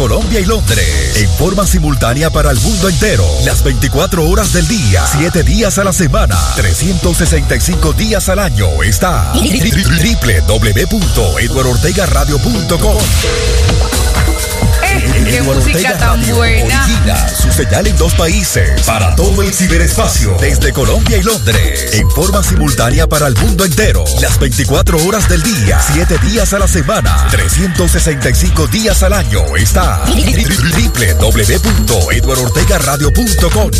Colombia y Londres. En forma simultánea para el mundo entero. Las 24 horas del día, 7 días a la semana, 365 días al año. Está www.eduardortegaradio.com. ¡Qué música tan buena! Origina su señal en dos países para todo el ciberespacio desde Colombia y Londres en forma simultánea para el mundo entero. Las 24 horas del día, 7 días a la semana, 365 días al año. Está www.eduardortegaradio.com.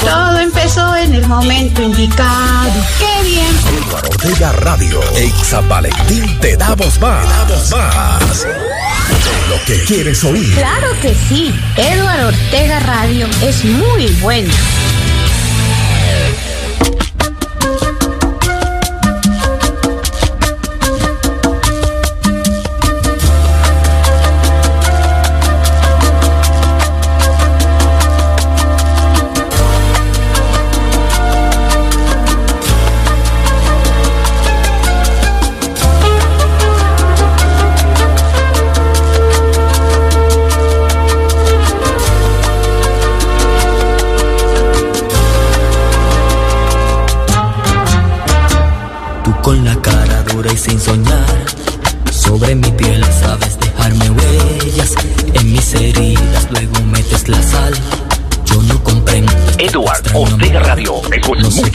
Todo empezó en el momento indicado. ¡Qué bien! Eduardo Ortega Radio. En San Valentín te damos más. Te damos más. Lo que quieres oír. Claro que sí. Eduardo Ortega Radio es muy bueno.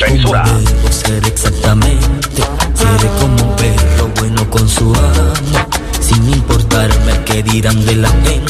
Emisora. debo ser exactamente. Seré como un perro bueno con su amo. Sin importarme qué dirán de la gente.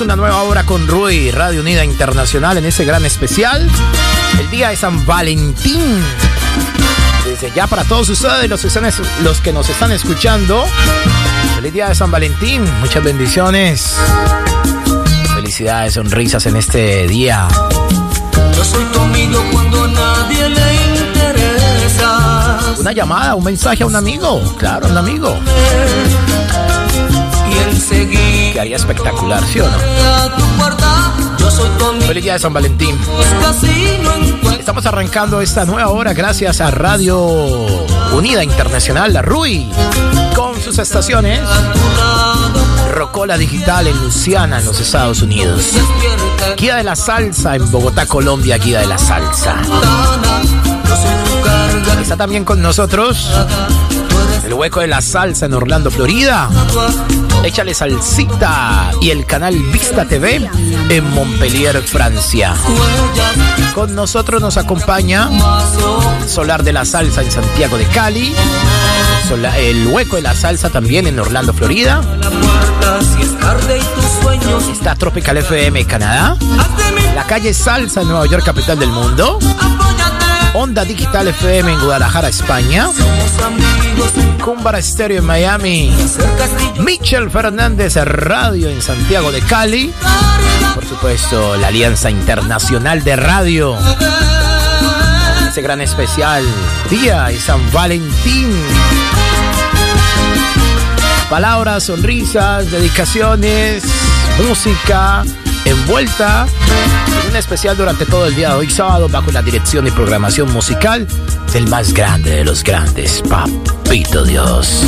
Una nueva hora con Rui, Radio Unida Internacional, en ese gran especial, el día de San Valentín. Desde ya para todos ustedes, los que, están, los que nos están escuchando, feliz día de San Valentín, muchas bendiciones, felicidades, sonrisas en este día. Yo soy tu amigo cuando nadie le interesa. Una llamada, un mensaje a un amigo, claro, un amigo. Y enseguida. Que haría espectacular, ¿sí o no? Yo soy. Feliz día de San Valentín. Estamos arrancando esta nueva hora gracias a Radio Unida Internacional, la RUI, con sus estaciones. Rocola Digital en Luciana, en los Estados Unidos. Guía de la Salsa en Bogotá, Colombia, Guía de la Salsa. Está también con nosotros el hueco de la salsa en Orlando, Florida. Échale salsita y el canal Vista TV en Montpellier, Francia. Con nosotros nos acompaña Solar de la Salsa en Santiago de Cali. El hueco de la salsa también en Orlando, Florida. Está Tropical FM Canadá. La calle Salsa en Nueva York, capital del mundo. Onda Digital FM en Guadalajara, España. Cumbara Stereo en Miami. Michel Fernández Radio en Santiago de Cali. Por supuesto, la Alianza Internacional de Radio. Ese gran especial, Día de San Valentín. Palabras, sonrisas, dedicaciones, música envuelta en un especial durante todo el día de hoy sábado bajo la dirección y programación musical del más grande de los grandes, Papito Dios.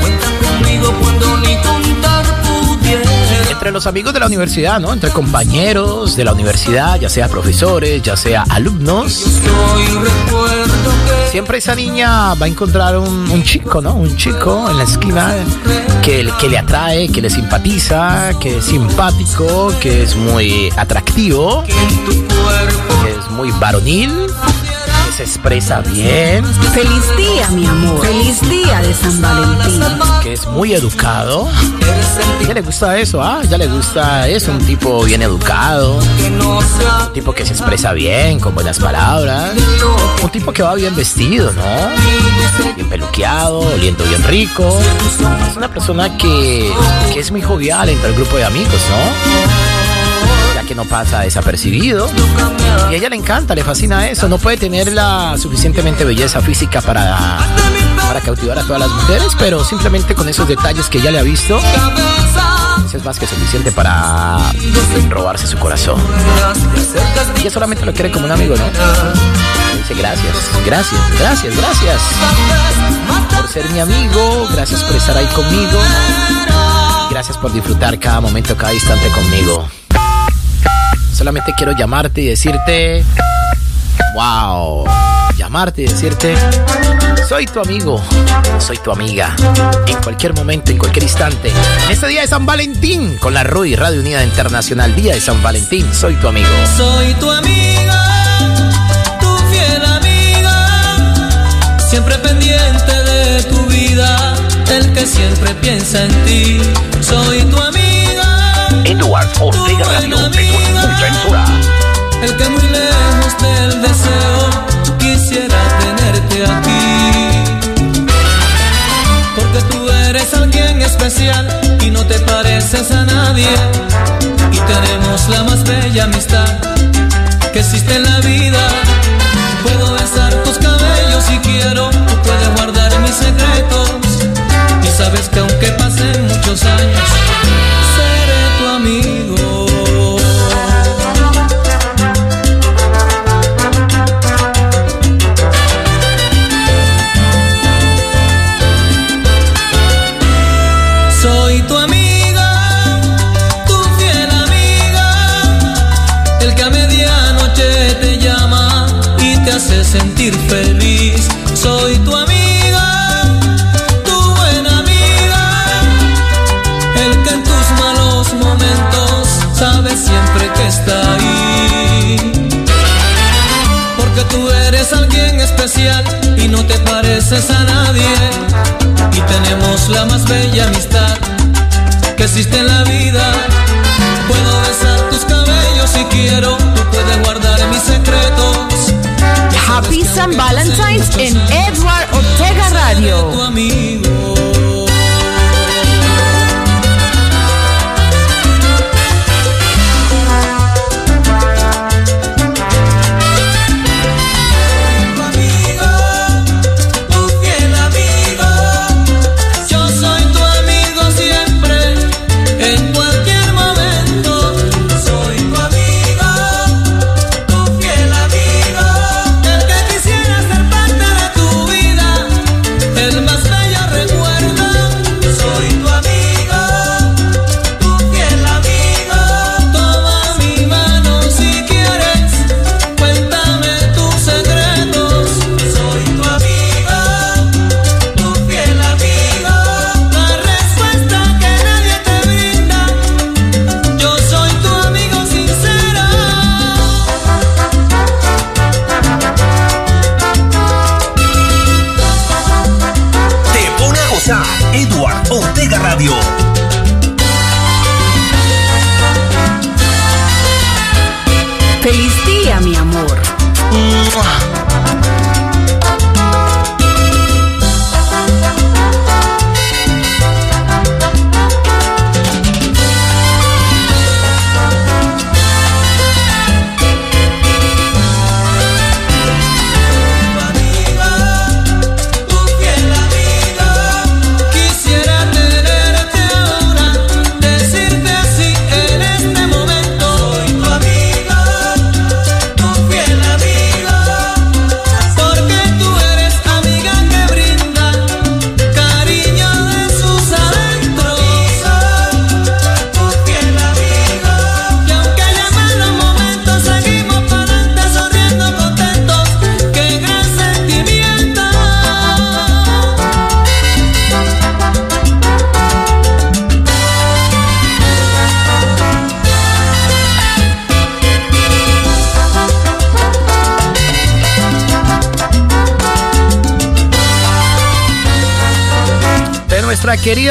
Cuenta conmigo cuando ni contar entre los amigos de la universidad, ¿no? Entre compañeros de la universidad, ya sea profesores, ya sea alumnos. Siempre esa niña va a encontrar un, chico, ¿no? Un chico en la esquina que, que le atrae, que le simpatiza, que es simpático, que es muy atractivo, que es muy varonil, que se expresa bien, Feliz día, mi amor. Feliz día de San Valentín. Es muy educado. Ya le gusta eso, ah, ya le gusta eso, un tipo bien educado. Un tipo que se expresa bien, con buenas palabras. Un tipo que va bien vestido, ¿no? Bien peluqueado, oliendo bien rico. Es una persona que, que es muy jovial entre el grupo de amigos, ¿no? Ya que no pasa desapercibido. Y ella le encanta, le fascina eso. No puede tener la suficientemente belleza física para, para cautivar a todas las mujeres, pero simplemente con esos detalles que ya le ha visto, es más que suficiente para robarse su corazón. Ella solamente lo quiere como un amigo, ¿no? Dice gracias, gracias, gracias, gracias por ser mi amigo, gracias por estar ahí conmigo, gracias por disfrutar cada momento, cada instante conmigo. Solamente quiero llamarte y decirte, wow, llamarte y decirte, soy tu amigo, soy tu amiga, en cualquier momento, en cualquier instante. En este día de San Valentín, con la RUI, Radio Unida Internacional, Día de San Valentín, soy tu amigo. Soy tu amiga, tu fiel amiga, siempre pendiente de tu vida, el que siempre piensa en ti. Soy tu amiga, Edward Ortega Radio, el que muy lejos del deseo quisiera tenerte aquí. Porque tú eres alguien especial y no te pareces a nadie. Y tenemos la más bella amistad que existe en la vida.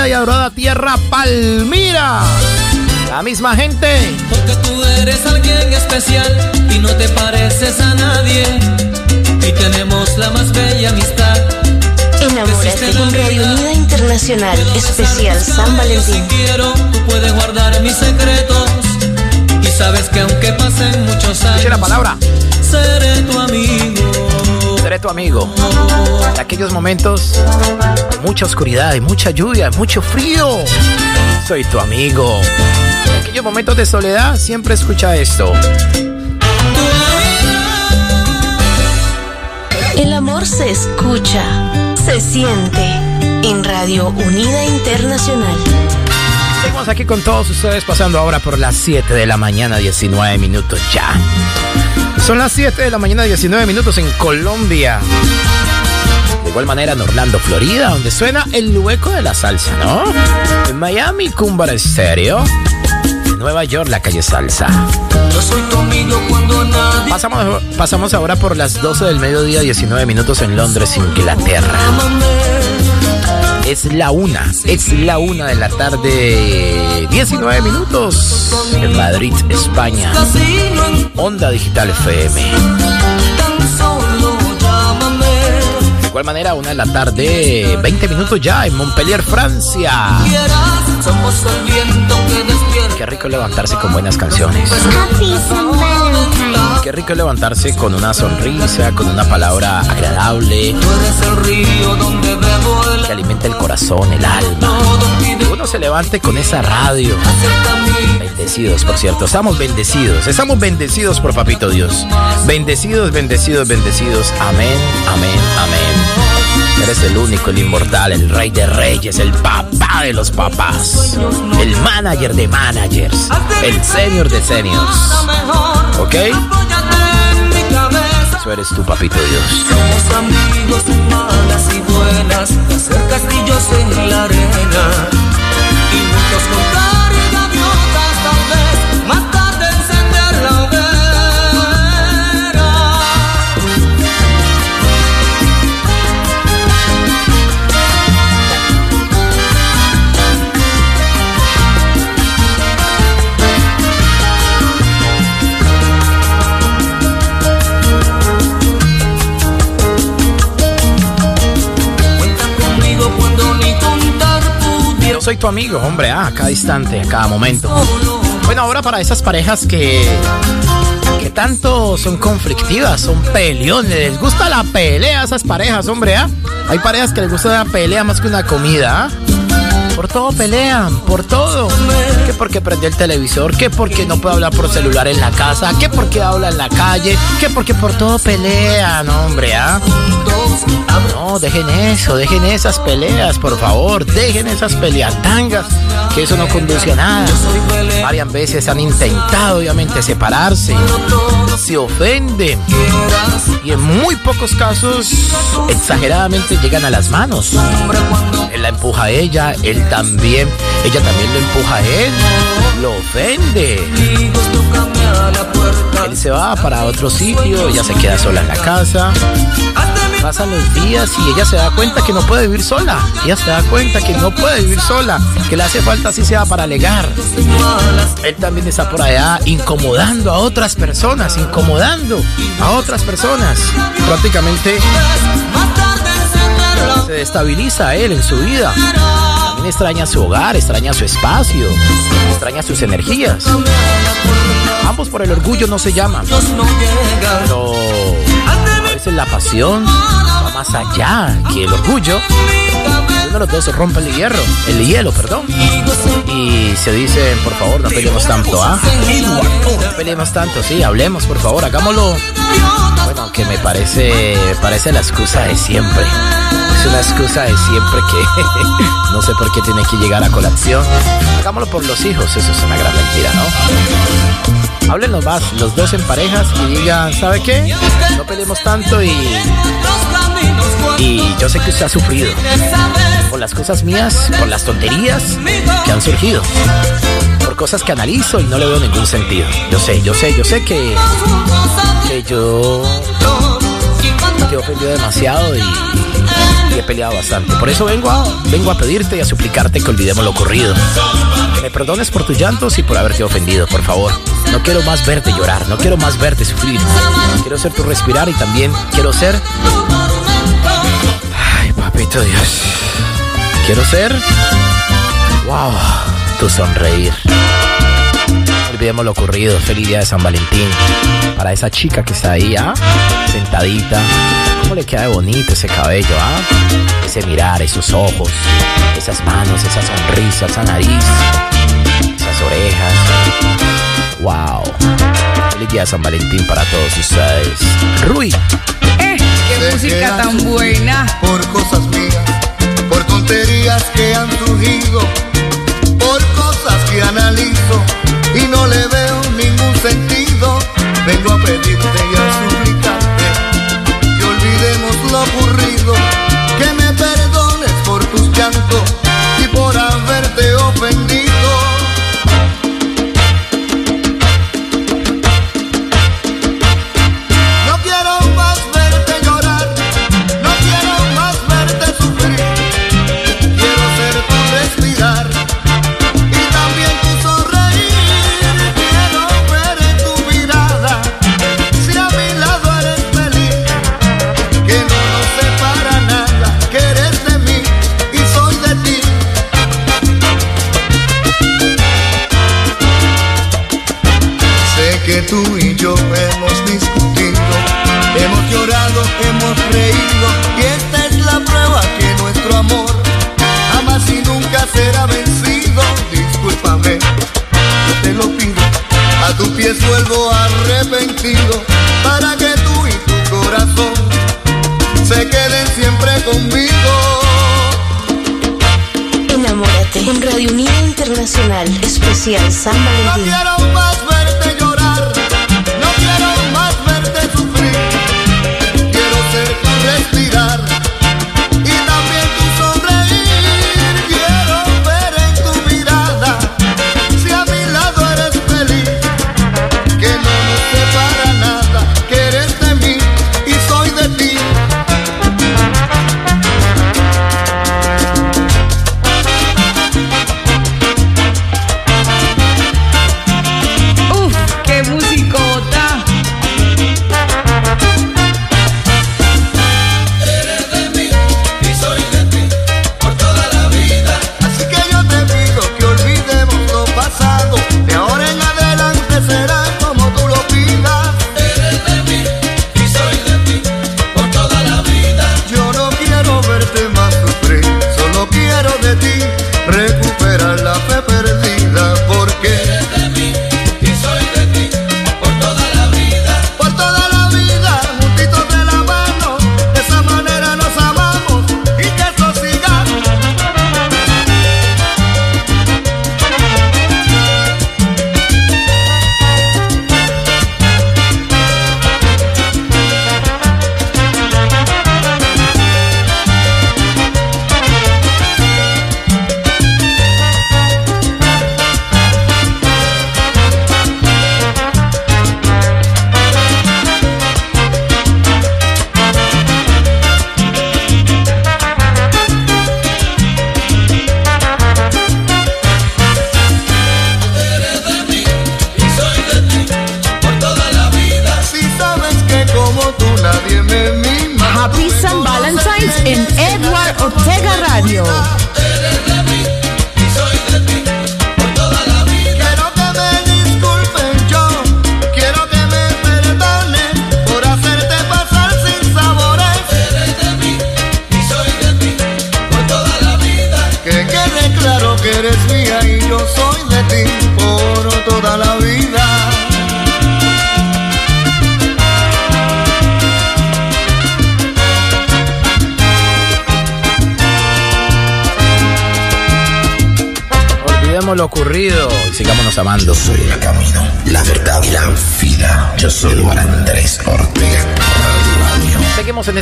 Querida y adorada tierra Palmira. La misma gente. Porque tú eres alguien especial y no te pareces a nadie. Y tenemos la más bella amistad. Enamórate con Radio Unida Internacional, especial San Valentín. Si quiero, tú puedes guardar mis secretos. Y sabes que aunque pasen muchos años, la palabra. seré tu amigo. Seré tu amigo. En aquellos momentos mucha oscuridad, y mucha lluvia, mucho frío. Soy tu amigo. En aquellos momentos de soledad siempre escucha esto. El amor se escucha, se siente en Radio Unida Internacional. Seguimos aquí con todos ustedes pasando ahora por las 7 de la mañana, 19 minutos ya. Son las 7 de la mañana, 19 minutos en Colombia. De igual manera en Orlando, Florida, donde suena el hueco de la salsa, ¿no? En Miami, Cumbar Estéreo. En Nueva York, la calle Salsa. Yo soy tu amigo cuando nadie... Pasamos, pasamos ahora por las 12 del mediodía, 19 minutos en Londres, Inglaterra. Es la una, es la una de la tarde, 19 minutos en Madrid, España. Onda Digital FM. De igual manera, una de la tarde, 20 minutos ya en Montpellier, Francia. Qué rico levantarse con buenas canciones. Qué rico levantarse con una sonrisa, con una palabra agradable. Que alimenta el corazón, el alma. Uno se levante con esa radio. Bendecidos, por cierto. Estamos bendecidos. Estamos bendecidos por Papito Dios. Bendecidos, bendecidos, bendecidos. Amén, amén, amén. Eres el único, el inmortal, el rey de reyes, el papá de los papás, el manager de managers, el senior de seniors. ¿Ok? Eso eres tu papito Dios. Somos amigos malas y buenas, hacer castillos en la arena soy tu amigo, hombre, ah, a cada instante, a cada momento. Bueno, ahora para esas parejas que que tanto son conflictivas, son peleones, les gusta la pelea a esas parejas, hombre, ¿ah? Hay parejas que les gusta la pelea más que una comida, ¿ah? Por todo pelean, por todo. ¿Qué porque prende el televisor? ¿Qué porque no puede hablar por celular en la casa? ¿Qué porque habla en la calle? ¿Qué porque por todo pelean, hombre? ¿ah? No, dejen eso, dejen esas peleas, por favor. Dejen esas peleatangas, que eso no conduce a nada. Varias veces han intentado, obviamente, separarse. Se ofenden. Y en muy pocos casos, exageradamente, llegan a las manos. Él la empuja a ella, él también, ella también lo empuja a él, lo ofende. Él se va para otro sitio, ella se queda sola en la casa. Pasan los días y ella se da cuenta que no puede vivir sola. Ella se da cuenta que no puede vivir sola, que le hace falta así sea para alegar. Él también está por allá incomodando a otras personas, incomodando a otras personas. Prácticamente se destabiliza él en su vida. También extraña su hogar, extraña su espacio, extraña sus energías. Ambos por el orgullo no se llaman. Pero a veces la pasión más allá que el orgullo. Uno de los dos se rompe el hierro, el hielo, perdón. Y se dicen, por favor, no peleemos tanto, ¿ah? No peleemos tanto, sí, hablemos, por favor, hagámoslo. Bueno, que me parece, me parece la excusa de siempre es una excusa de siempre que no sé por qué tiene que llegar a colación. Hagámoslo por los hijos, eso es una gran mentira, ¿no? Háblenos más, los dos en parejas y digan, ¿sabe qué? No peleemos tanto y. Y yo sé que usted ha sufrido por las cosas mías, por las tonterías que han surgido, por cosas que analizo y no le veo ningún sentido. Yo sé, yo sé, yo sé que, que yo te he ofendido demasiado y, y he peleado bastante. Por eso vengo a, vengo a pedirte y a suplicarte que olvidemos lo ocurrido. Que me perdones por tus llantos y por haberte ofendido, por favor. No quiero más verte llorar, no quiero más verte sufrir. Quiero ser tu respirar y también quiero ser... Quiero ser... ¡Wow! Tu sonreír. Olvidemos lo ocurrido. Feliz día de San Valentín. Para esa chica que está ahí, ¿ah? Sentadita. ¿Cómo le queda de bonito ese cabello, ah? Ese mirar, esos ojos, esas manos, esa sonrisa, esa nariz, esas orejas. ¡Wow! Feliz día de San Valentín para todos ustedes. Rui. Qué música tan buena. Por cosas mías, por tonterías que han surgido, por cosas que analizo y no le veo ningún sentido. Vengo a pedirte y a suplicarte que olvidemos lo ocurrido, especial San.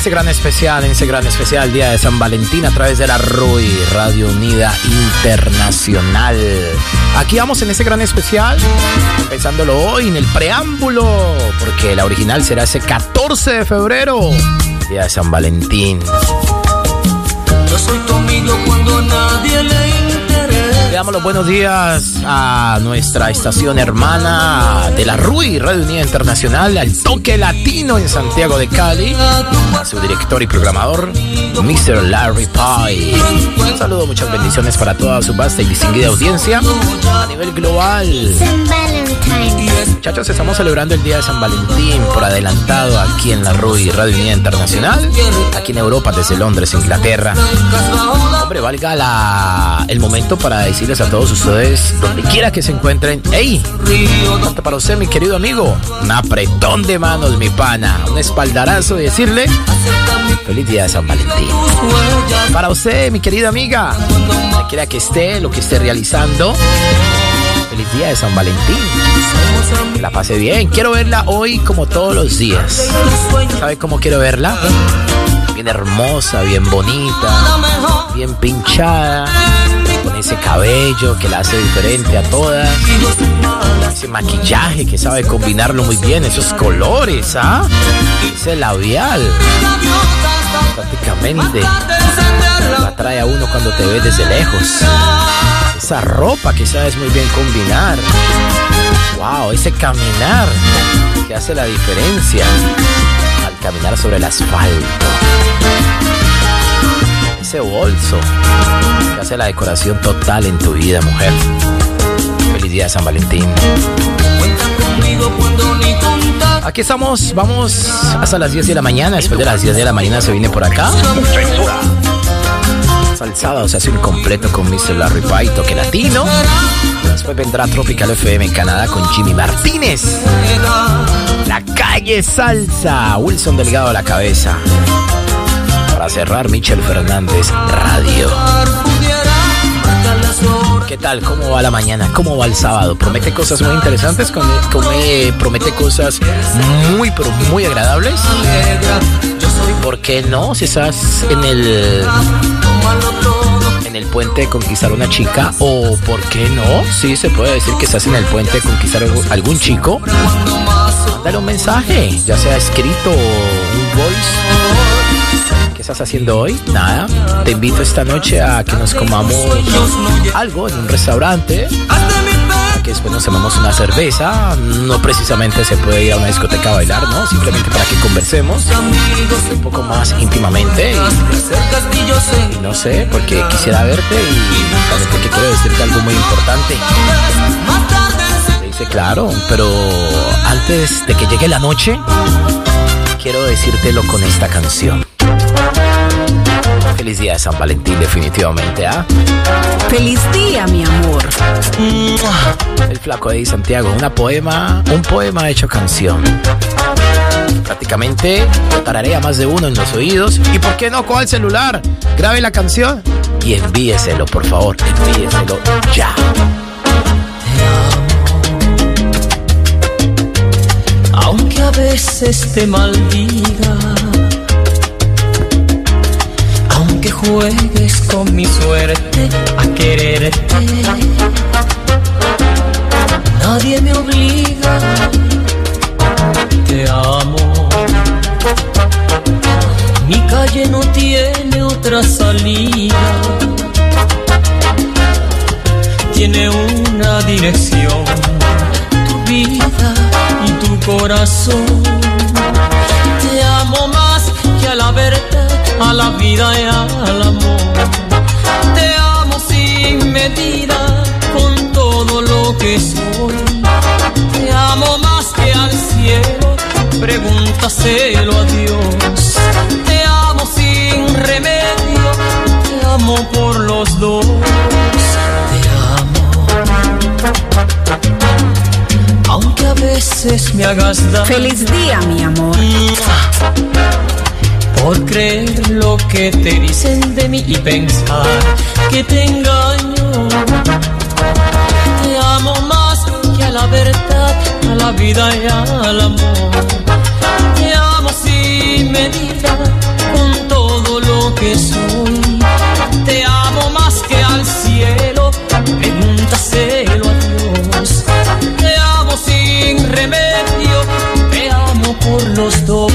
Ese gran especial, en ese gran especial Día de San Valentín a través de la RUI, Radio Unida Internacional. Aquí vamos en ese gran especial, pensándolo hoy en el preámbulo, porque la original será ese 14 de febrero, Día de San Valentín. Yo soy tu cuando nadie. Le damos los buenos días a nuestra estación hermana de la RUI, Radio Unida Internacional, al toque latino en Santiago de Cali, a su director y programador, Mr. Larry Pye. Un saludo, muchas bendiciones para toda su vasta y distinguida audiencia a nivel global. Muchachos, estamos celebrando el Día de San Valentín por adelantado aquí en la RUI, Radio Unida Internacional, aquí en Europa, desde Londres, Inglaterra. Hombre, valga la, el momento para a todos ustedes, donde quiera que se encuentren, ¡Ey! Tanto para usted, mi querido amigo, un apretón de manos, mi pana, un espaldarazo y decirle, feliz día de San Valentín. Para usted, mi querida amiga, donde quiera que esté, lo que esté realizando, feliz día de San Valentín. Que la pase bien. Quiero verla hoy como todos los días. ¿Sabe cómo quiero verla? Bien hermosa, bien bonita, bien pinchada, ese cabello que la hace diferente a todas, ese maquillaje que sabe combinarlo muy bien, esos colores, ¿ah? Ese labial, prácticamente la trae a uno cuando te ves desde lejos. Esa ropa que sabes muy bien combinar. Wow, ese caminar que hace la diferencia al caminar sobre el asfalto. Ese bolso que hace la decoración total en tu vida, mujer. Feliz día de San Valentín. Aquí estamos, vamos hasta las 10 de la mañana. Después de las 10 de la mañana se viene por acá. Hasta el sábado se hace un completo con Mr. Larry Pie, toque latino. Después vendrá Tropical FM en Canadá con Jimmy Martínez. La calle salsa, Wilson Delgado a la cabeza. Para cerrar, Michel Fernández Radio. ¿Qué tal? ¿Cómo va la mañana? ¿Cómo va el sábado? ¿Promete cosas muy interesantes? Come- come- ¿Promete cosas muy, pero muy agradables? ¿Y por qué no? Si estás en el en el puente de conquistar una chica o por qué no? Sí, se puede decir que estás en el puente de conquistar algún chico. Mándale un mensaje, ya sea escrito o un voice. ¿Qué estás haciendo hoy? Nada. Te invito esta noche a que nos comamos algo en un restaurante. A que después nos tomamos una cerveza. No precisamente se puede ir a una discoteca a bailar, ¿no? Simplemente para que conversemos un poco más íntimamente. Y, no sé, porque quisiera verte y también porque quiero decirte algo muy importante. Dice, claro, pero antes de que llegue la noche, quiero decírtelo con esta canción. Feliz día de San Valentín, definitivamente, ¿ah? Feliz día, mi amor. El flaco de Santiago, una poema, un poema hecho canción. Prácticamente tararea más de uno en los oídos. ¿Y por qué no con el celular? Grabe la canción y envíeselo, por favor, envíeselo ya. Aunque a veces te maldiga, a quererte, nadie me obliga, te amo. Mi calle no tiene otra salida, tiene una dirección tu vida y tu corazón. Te amo más verdad, a la vida y al amor. Te amo sin medida con todo lo que soy. Te amo más que al cielo, pregúntaselo a Dios. Te amo sin remedio, te amo por los dos. aunque a veces me hagas daño. Feliz día, mi amor. Por creer lo que te dicen de mí y pensar que te engaño. Te amo más que a la verdad, a la vida y al amor. Te amo sin medida, con todo lo que soy. Te amo más que al cielo, pregúntaselo a Dios sin remedio, te amo por los dos.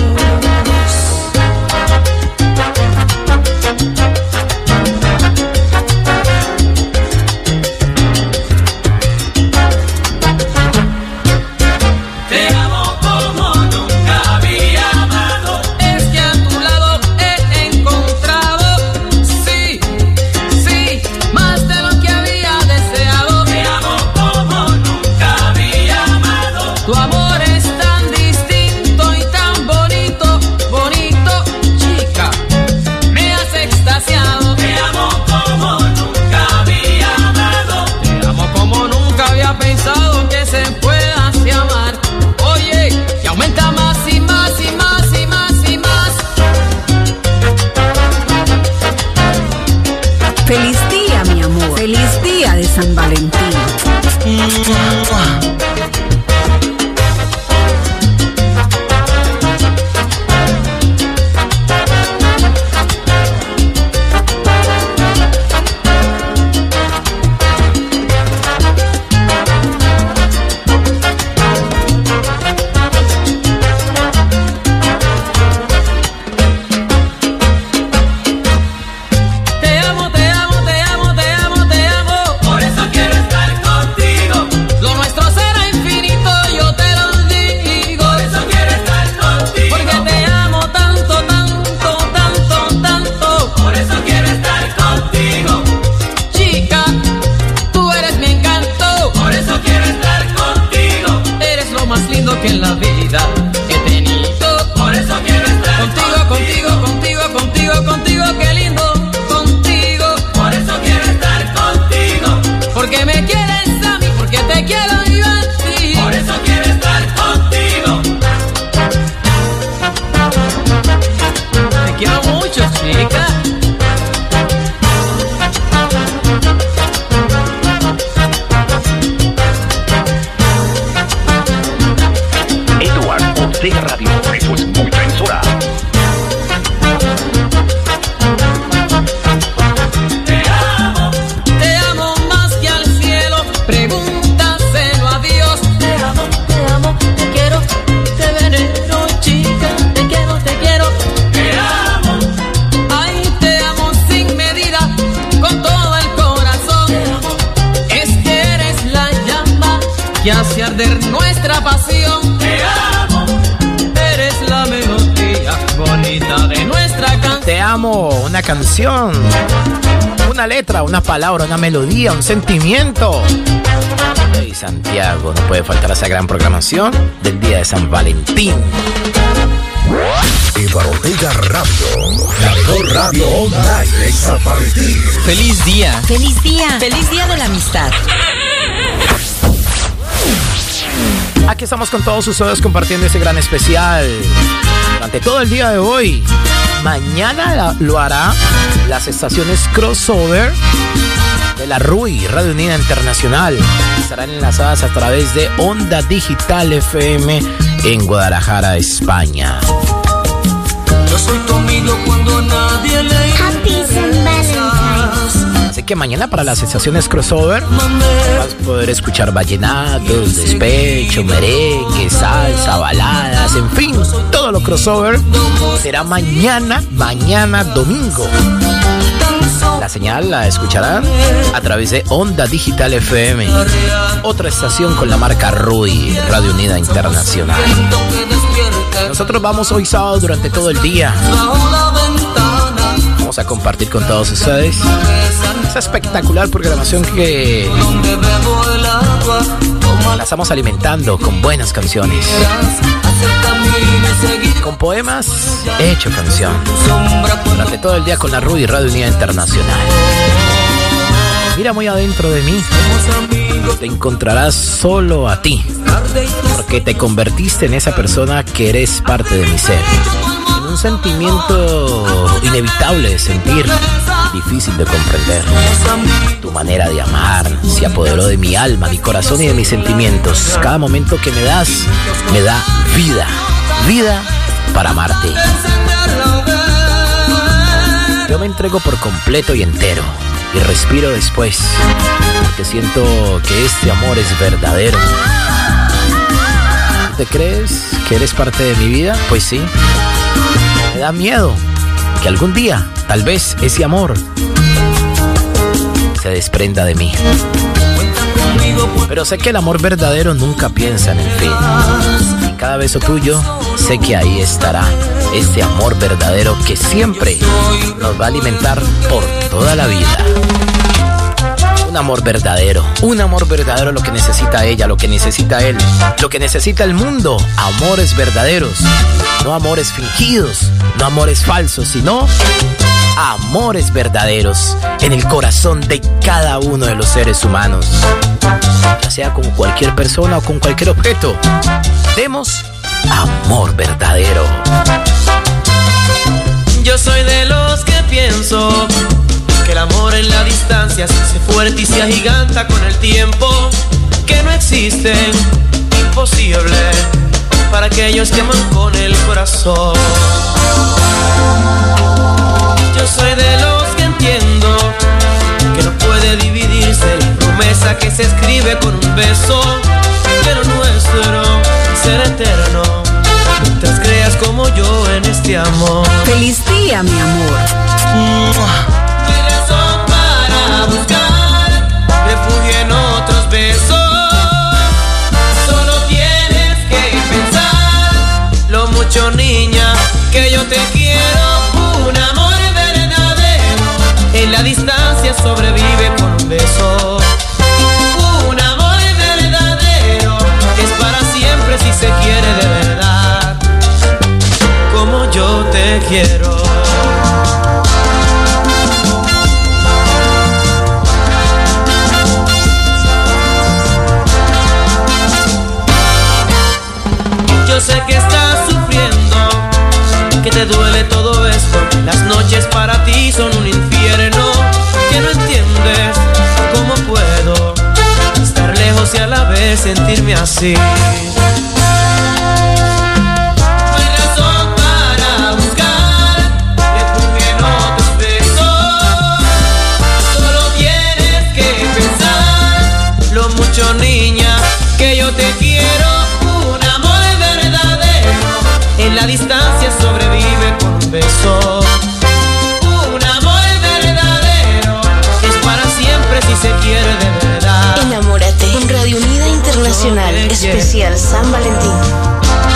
Palabra, una melodía, un sentimiento. Y Santiago, no puede faltar esa gran programación del día de San Valentín. Eduardo Ortega Radio, la mejor radio online de San Valentín. Feliz día. Feliz día. Feliz día de la amistad. Aquí estamos con todos ustedes compartiendo ese gran especial durante todo el día de hoy. Mañana lo hará las estaciones crossover de la RUI, Radio Unida Internacional. Estarán enlazadas a través de Onda Digital FM en Guadalajara, España. Que mañana para las estaciones crossover vas a poder escuchar vallenatos, despecho, merengue, salsa, baladas, en fin, todo lo crossover será mañana, mañana domingo. La señal la escucharán a través de Onda Digital FM, otra estación con la marca RUI, Radio Unida Internacional. Nosotros vamos hoy sábado durante todo el día vamos a compartir con todos ustedes esa espectacular programación que la estamos alimentando con buenas canciones. Con poemas hecho canción. Durante todo el día con la Rudy Radio Unida Internacional. Mira muy adentro de mí. Te encontrarás solo a ti. Porque te convertiste en esa persona que eres parte de mi ser. Un sentimiento inevitable de sentir, difícil de comprender. Tu manera de amar se apoderó de mi alma, mi corazón y de mis sentimientos. Cada momento que me das, me da vida. Vida para amarte. Yo me entrego por completo y entero y respiro después, porque siento que este amor es verdadero. ¿Te crees que eres parte de mi vida? Pues sí. Da miedo que algún día, tal vez, ese amor se desprenda de mí. Pero sé que el amor verdadero nunca piensa en el fin. En cada beso tuyo, sé que ahí estará este amor verdadero que siempre nos va a alimentar por toda la vida. Un amor verdadero, un amor verdadero lo que necesita ella, lo que necesita él, lo que necesita el mundo. Amores verdaderos, no amores fingidos, no amores falsos, sino amores verdaderos en el corazón de cada uno de los seres humanos. Ya sea con cualquier persona o con cualquier objeto. Demos amor verdadero. Yo soy de los que pienso que el amor en la distancia se hace fuerte y se agiganta con el tiempo. Que no existe imposible para aquellos que aman con el corazón. Yo soy de los que entiendo que no puede dividirse la promesa que se escribe con un beso, pero nuestro será eterno. Mientras creas como yo en este amor. Feliz día, mi amor. Refugio en otros besos. Solo tienes que pensar lo mucho, niña, que yo te quiero. Un amor verdadero en la distancia sobrevive con un beso. Un amor verdadero es para siempre si se quiere de verdad. Como yo te quiero. Sentirme así. Internacional, especial San Valentín.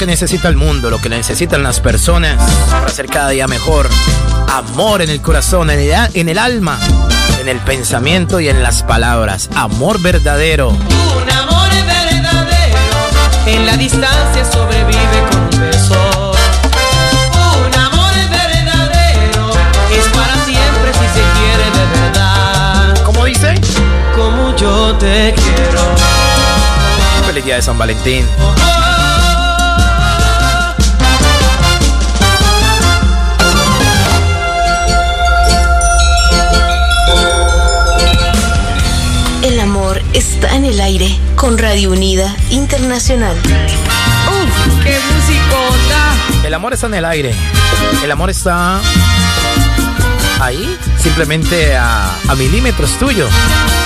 Que necesita el mundo, lo que necesitan las personas para ser cada día mejor. Amor en el corazón, en el, en el alma, en el pensamiento y en las palabras. Amor verdadero. Un amor verdadero. En la distancia sobrevive con un beso. Un amor verdadero. Es para siempre si se quiere de verdad. ¿Cómo dice? Como yo te quiero. Feliz día de San Valentín. está en aire con Radio Unida Internacional. ¡Uf! ¡Qué musicota! El amor está en el aire. El amor está ahí, simplemente a, a milímetros tuyo.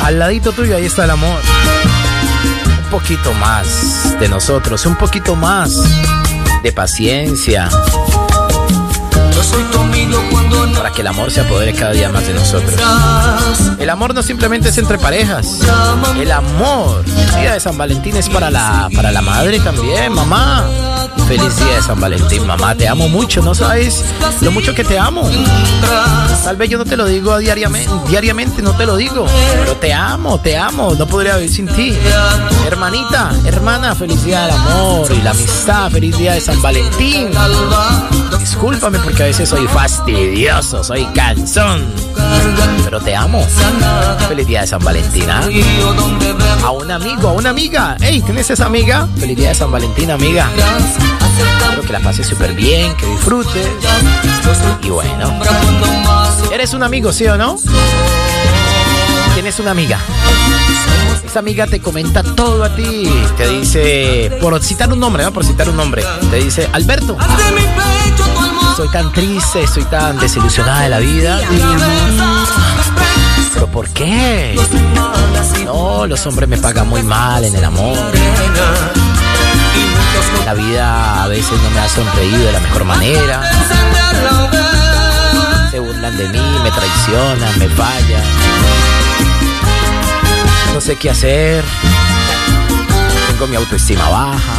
Al ladito tuyo, ahí está el amor. Un poquito más de nosotros, un poquito más de paciencia, para que el amor se apodere cada día más de nosotros. El amor no simplemente es entre parejas. El amor. El día de San Valentín es para la, para la madre también, mamá. Feliz día de San Valentín, mamá. Te amo mucho, no sabes lo mucho que te amo. Tal vez yo no te lo digo diariamente, diariamente no te lo digo, pero te amo, te amo. No podría vivir sin ti. Hermanita, hermana, feliz día del amor y la amistad. Feliz día de San Valentín. Discúlpame porque a veces soy fastidioso, soy cansón. Pero te amo. Feliz día de San Valentín. ¿ah? A un amigo, a una amiga. Hey, ¿tienes esa amiga? Feliz día de San Valentín, amiga. Espero que la pases súper bien, que disfrutes. Y bueno. ¿Eres un amigo, sí o no? Tienes una amiga. Esa amiga te comenta todo a ti. Te dice, por citar un nombre, ¿no? Por citar un nombre. Te dice, Alberto. Soy tan triste, estoy tan desilusionada de la vida. ¿Pero por qué? No, los hombres me pagan muy mal en el amor. La vida a veces no me ha sonreído de la mejor manera. Se burlan de mí, me traicionan, me fallan. No sé qué hacer. Tengo mi autoestima baja.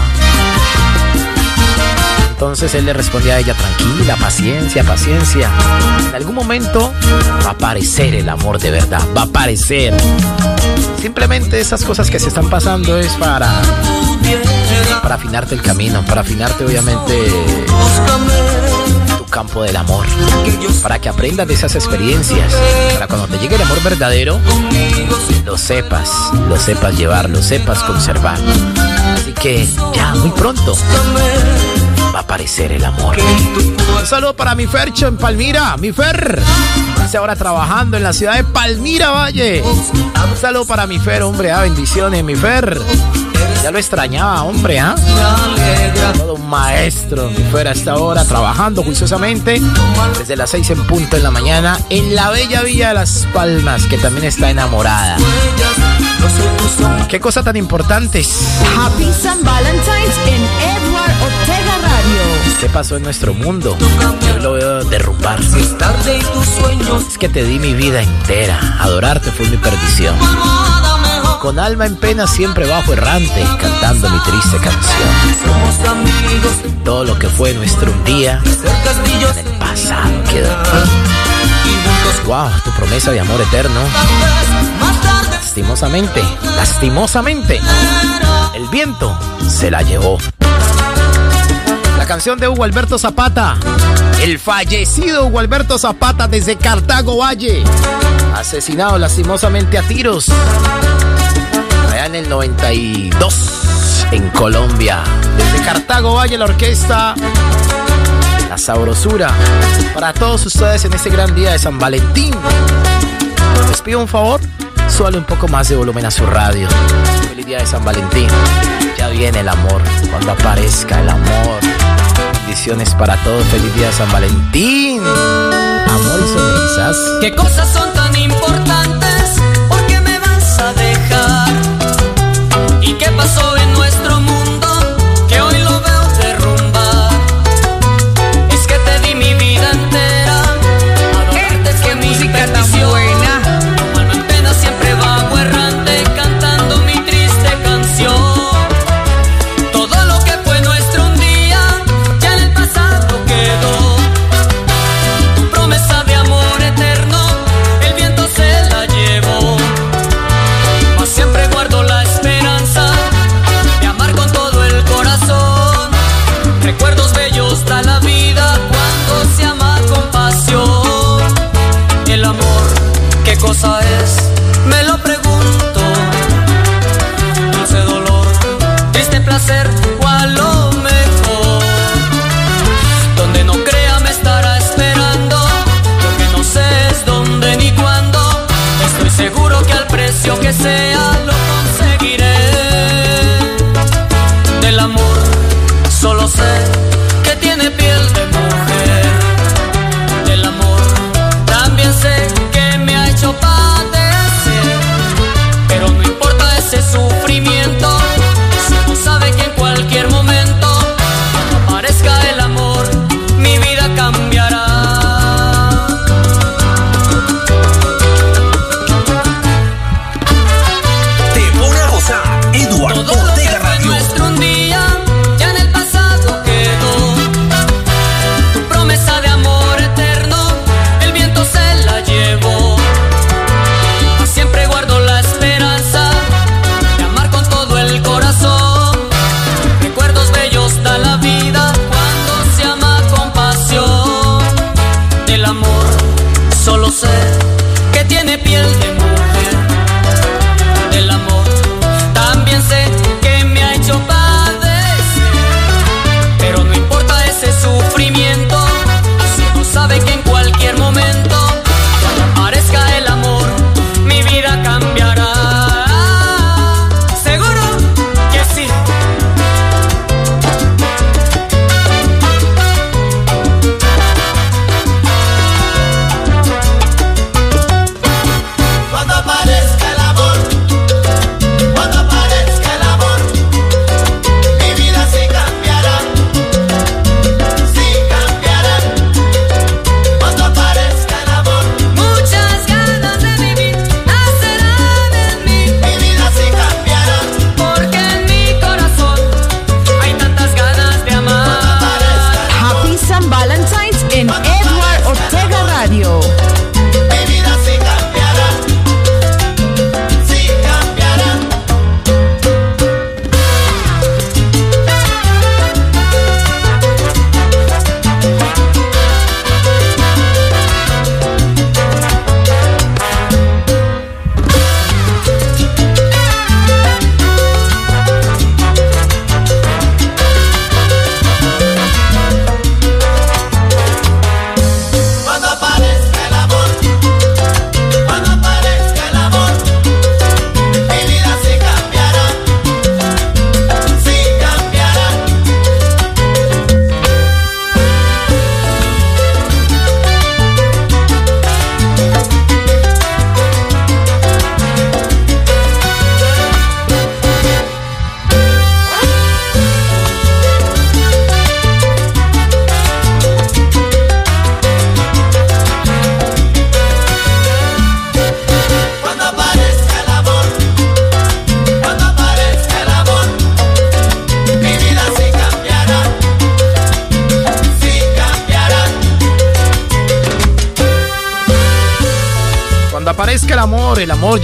Entonces él le respondía a ella, tranquila, paciencia, paciencia. En algún momento va a aparecer el amor de verdad, va a aparecer. Simplemente esas cosas que se están pasando es para para afinarte el camino, para afinarte obviamente tu campo del amor, para que aprendas de esas experiencias, para cuando te llegue el amor verdadero, lo sepas, lo sepas llevar, lo sepas conservar. Así que ya, muy pronto va a aparecer el amor. Un saludo para mi Fercho en Palmira, mi Fer. Está ahora trabajando en la ciudad de Palmira Valle. Un saludo para mi Fer, hombre, ah, bendiciones, mi Fer. Ya lo extrañaba, hombre, ¿ah? Todo un maestro. Mi Fer hasta ahora trabajando juiciosamente desde las seis en punto en la mañana en la bella Villa de Las Palmas, que también está enamorada. Qué cosa tan importante. Happy San Valentine's en Edward Ortega Radio. ¿Qué pasó en nuestro mundo? Yo lo veo derrumbar. Es que te di mi vida entera. Adorarte fue mi perdición. Con alma en pena siempre bajo errante, cantando mi triste canción. Todo lo que fue nuestro un día, en el pasado quedó. Wow, tu promesa de amor eterno. Lastimosamente, lastimosamente, el viento se la llevó. La canción de Hugo Alberto Zapata, el fallecido Hugo Alberto Zapata desde Cartago Valle, asesinado lastimosamente a tiros en el 92 en Colombia. Desde Cartago Valle la orquesta La Sabrosura para todos ustedes en este gran día de San Valentín. Les pido un favor, suele un poco más de volumen a su radio. Feliz día de San Valentín. Ya viene el amor, cuando aparezca el amor. Bendiciones para todos, feliz día de San Valentín. Amor y sonrisas. ¿Qué cosas son tan importantes? ¿Por qué me vas a dejar? pasó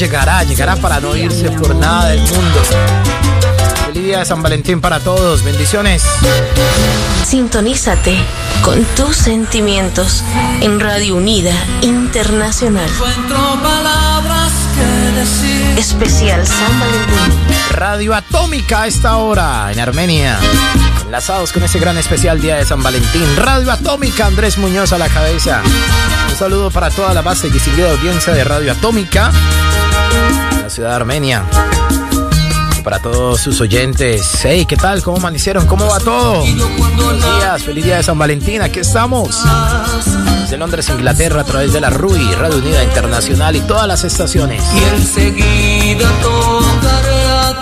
llegará, llegará para no irse por nada del mundo. Feliz día de San Valentín para todos, bendiciones. Sintonízate con tus sentimientos en Radio Unida Internacional. Encuentro palabras que decir. Especial San Valentín. Radio Atómica a esta hora en Armenia. Enlazados con ese gran especial Día de San Valentín. Radio Atómica, Andrés Muñoz a la cabeza. Un saludo para toda la base y distinguida audiencia de Radio Atómica la ciudad Armenia. Para todos sus oyentes. Hey, ¿qué tal? ¿Cómo amanecieron? ¿Cómo va todo? Buenos días, feliz día de San Valentín. Aquí estamos. Desde Londres, Inglaterra, a través de la RUI, Radio Unida Internacional y todas las estaciones.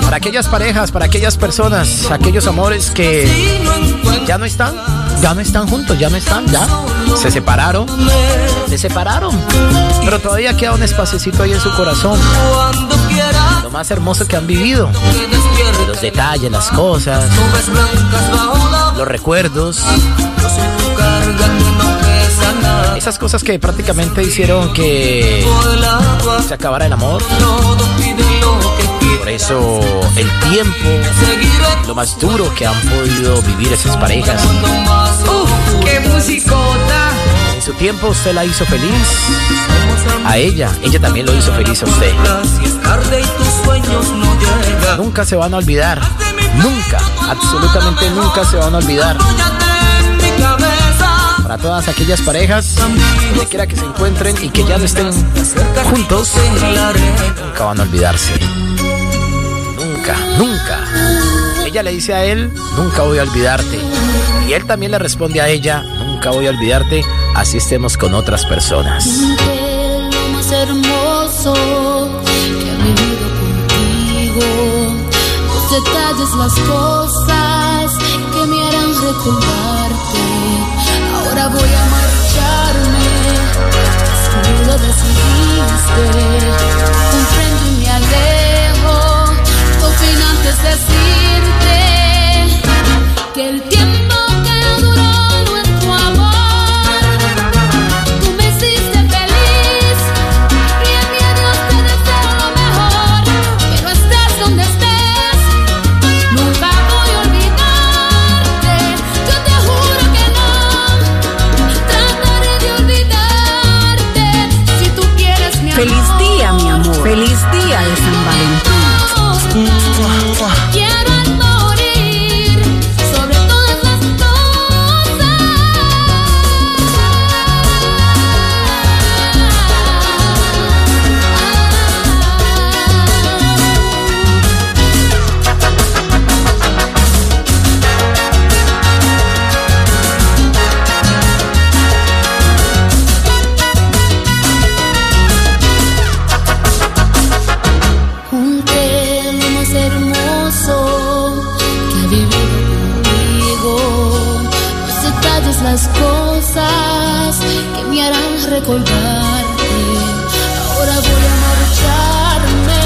Para aquellas parejas, para aquellas personas, aquellos amores que ya no están, ya no están juntos, ya no están, ya. Se separaron, se separaron. Pero todavía queda un espacecito ahí en su corazón. Lo más hermoso que han vivido. Los detalles, las cosas, los recuerdos. Esas cosas que prácticamente hicieron que se acabara el amor. Por eso el tiempo, lo más duro que han podido vivir esas parejas. Uf, qué musicota. En su tiempo usted la hizo feliz. A ella, ella también lo hizo feliz a usted. Nunca se van a olvidar. Nunca, absolutamente nunca se van a olvidar. Para todas aquellas parejas, donde quiera que se encuentren y que ya no estén juntos, nunca van a olvidarse. Nunca, nunca. Ella le dice a él, nunca voy a olvidarte. Y él también le responde a ella, nunca voy a olvidarte, así estemos con otras personas. más hermoso que ha vivido contigo. Los detalles, las cosas que me harán recordarte. Ahora voy a marcharme. Tú lo decidiste. Comprendo y me alejo. Sin antes decirte que el tiempo las cosas que me harán recordarte. Ahora voy a marcharme,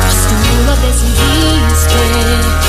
pues tú lo decidiste.